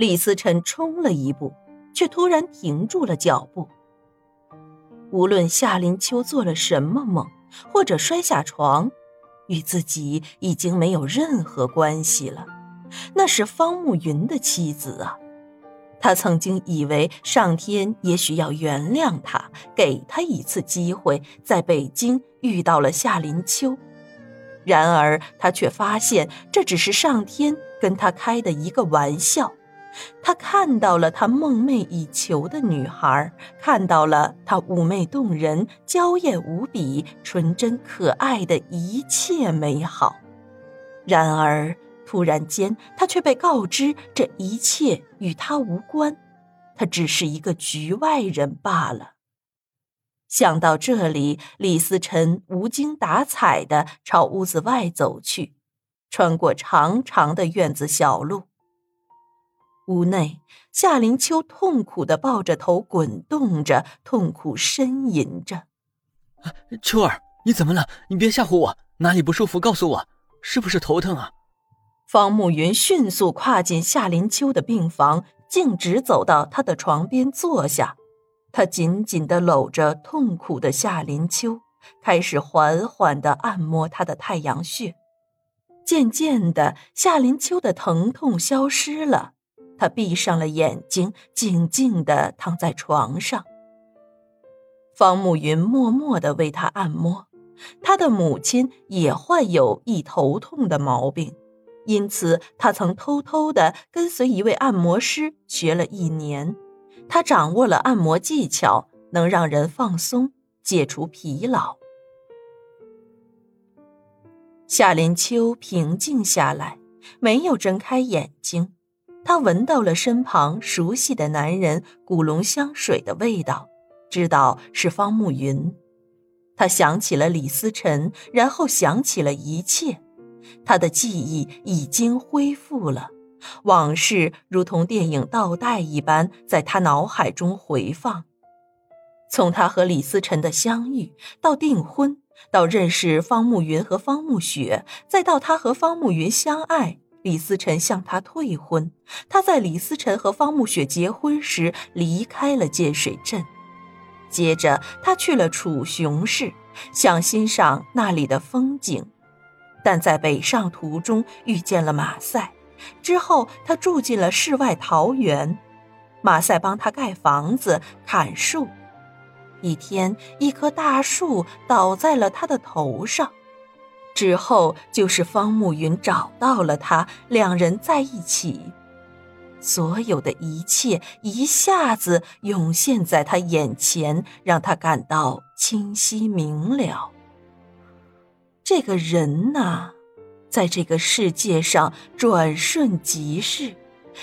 李思辰冲了一步，却突然停住了脚步。无论夏林秋做了什么梦，或者摔下床，与自己已经没有任何关系了。那是方慕云的妻子啊！他曾经以为上天也许要原谅他，给他一次机会，在北京遇到了夏林秋。然而他却发现，这只是上天跟他开的一个玩笑。他看到了他梦寐以求的女孩，看到了她妩媚动人、娇艳无比、纯真可爱的一切美好。然而，突然间，他却被告知这一切与他无关，他只是一个局外人罢了。想到这里，李思辰无精打采地朝屋子外走去，穿过长长的院子小路。屋内，夏林秋痛苦的抱着头滚动着，痛苦呻吟着。秋儿，你怎么了？你别吓唬我，哪里不舒服？告诉我，是不是头疼啊？方慕云迅速跨进夏林秋的病房，径直走到他的床边坐下。他紧紧地搂着痛苦的夏林秋，开始缓缓地按摩他的太阳穴。渐渐的，夏林秋的疼痛消失了，他闭上了眼睛，静静地躺在床上。方慕云默默地为他按摩。他的母亲也患有易头痛的毛病，因此他曾偷偷地跟随一位按摩师学了一年。他掌握了按摩技巧，能让人放松、解除疲劳。夏林秋平静下来，没有睁开眼睛。他闻到了身旁熟悉的男人古龙香水的味道，知道是方慕云。他想起了李思辰，然后想起了一切。他的记忆已经恢复了。往事如同电影倒带一般，在他脑海中回放。从他和李思辰的相遇，到订婚，到认识方慕云和方慕雪，再到他和方慕云相爱，李思辰向他退婚，他在李思辰和方慕雪结婚时离开了建水镇，接着他去了楚雄市，想欣赏那里的风景，但在北上途中遇见了马赛。之后，他住进了世外桃源，马赛帮他盖房子、砍树。一天，一棵大树倒在了他的头上。之后，就是方慕云找到了他，两人在一起。所有的一切一下子涌现在他眼前，让他感到清晰明了。这个人呐。在这个世界上转瞬即逝，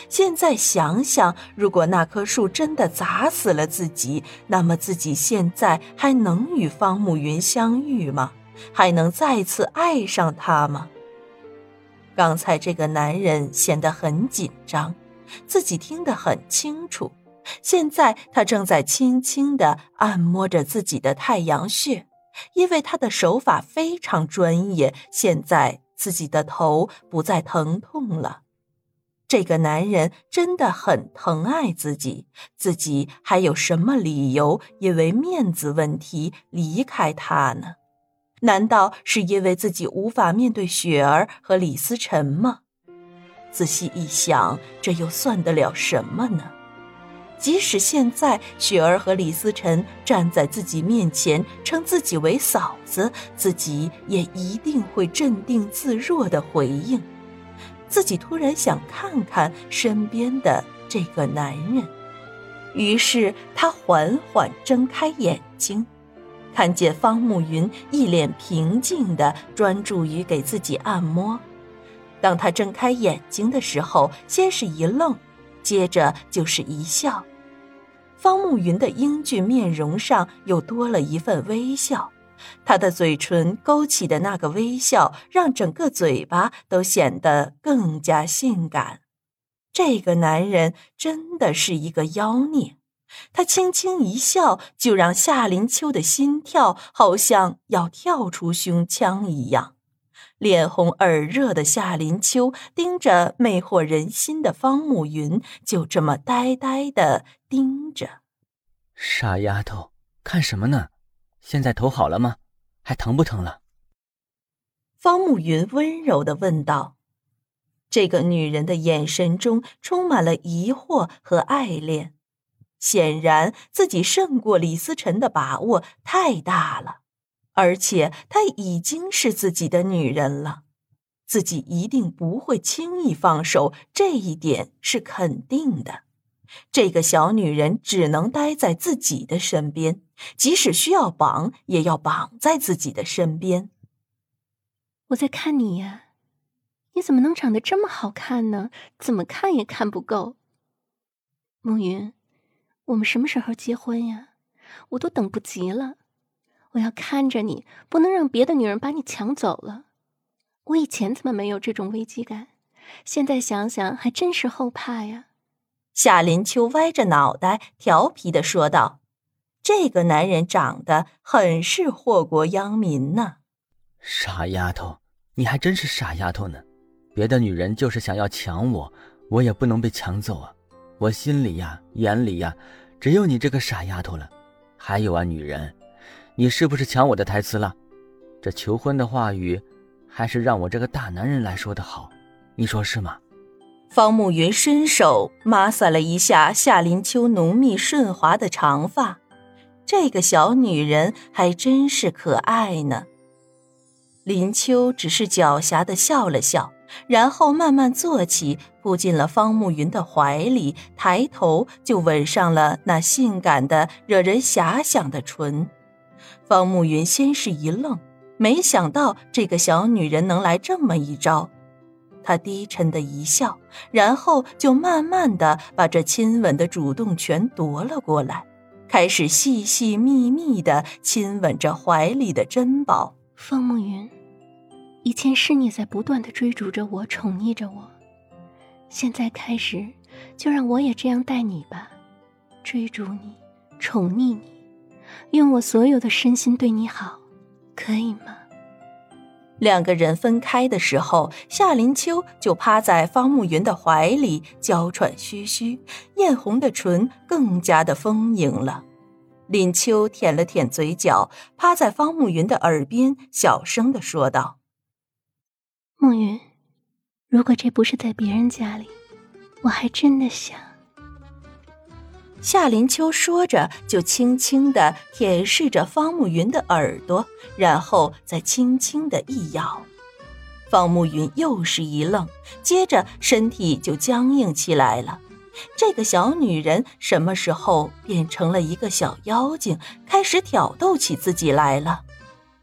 现在想想，如果那棵树真的砸死了自己，那么自己现在还能与方慕云相遇吗？还能再次爱上他吗？刚才这个男人显得很紧张，自己听得很清楚。现在他正在轻轻地按摩着自己的太阳穴，因为他的手法非常专业。现在。自己的头不再疼痛了，这个男人真的很疼爱自己，自己还有什么理由因为面子问题离开他呢？难道是因为自己无法面对雪儿和李思辰吗？仔细一想，这又算得了什么呢？即使现在雪儿和李思辰站在自己面前，称自己为嫂子，自己也一定会镇定自若的回应。自己突然想看看身边的这个男人，于是他缓缓睁开眼睛，看见方慕云一脸平静的专注于给自己按摩。当他睁开眼睛的时候，先是一愣。接着就是一笑，方慕云的英俊面容上又多了一份微笑，他的嘴唇勾起的那个微笑，让整个嘴巴都显得更加性感。这个男人真的是一个妖孽，他轻轻一笑，就让夏林秋的心跳好像要跳出胸腔一样。脸红耳热的夏林秋盯着魅惑人心的方慕云，就这么呆呆的盯着。傻丫头，看什么呢？现在头好了吗？还疼不疼了？方慕云温柔的问道。这个女人的眼神中充满了疑惑和爱恋，显然自己胜过李思辰的把握太大了。而且她已经是自己的女人了，自己一定不会轻易放手，这一点是肯定的。这个小女人只能待在自己的身边，即使需要绑，也要绑在自己的身边。我在看你呀，你怎么能长得这么好看呢？怎么看也看不够。暮云，我们什么时候结婚呀？我都等不及了。我要看着你，不能让别的女人把你抢走了。我以前怎么没有这种危机感？现在想想，还真是后怕呀。夏林秋歪着脑袋，调皮的说道：“这个男人长得很是祸国殃民呢。”傻丫头，你还真是傻丫头呢。别的女人就是想要抢我，我也不能被抢走啊。我心里呀，眼里呀，只有你这个傻丫头了。还有啊，女人。你是不是抢我的台词了？这求婚的话语，还是让我这个大男人来说的好，你说是吗？方慕云伸手抹挲了一下夏林秋浓密顺滑的长发，这个小女人还真是可爱呢。林秋只是狡黠的笑了笑，然后慢慢坐起，扑进了方慕云的怀里，抬头就吻上了那性感的、惹人遐想的唇。方慕云先是一愣，没想到这个小女人能来这么一招。他低沉的一笑，然后就慢慢的把这亲吻的主动权夺了过来，开始细细密密的亲吻着怀里的珍宝。方慕云，以前是你在不断的追逐着我，宠溺着我，现在开始，就让我也这样待你吧，追逐你，宠溺你。用我所有的身心对你好，可以吗？两个人分开的时候，夏林秋就趴在方慕云的怀里，娇喘吁吁，艳红的唇更加的丰盈了。林秋舔了舔嘴角，趴在方慕云的耳边，小声的说道：“暮云，如果这不是在别人家里，我还真的想。”夏林秋说着，就轻轻的舔舐着方慕云的耳朵，然后再轻轻的一咬。方慕云又是一愣，接着身体就僵硬起来了。这个小女人什么时候变成了一个小妖精，开始挑逗起自己来了？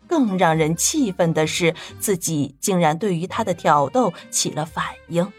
更让人气愤的是，自己竟然对于他的挑逗起了反应。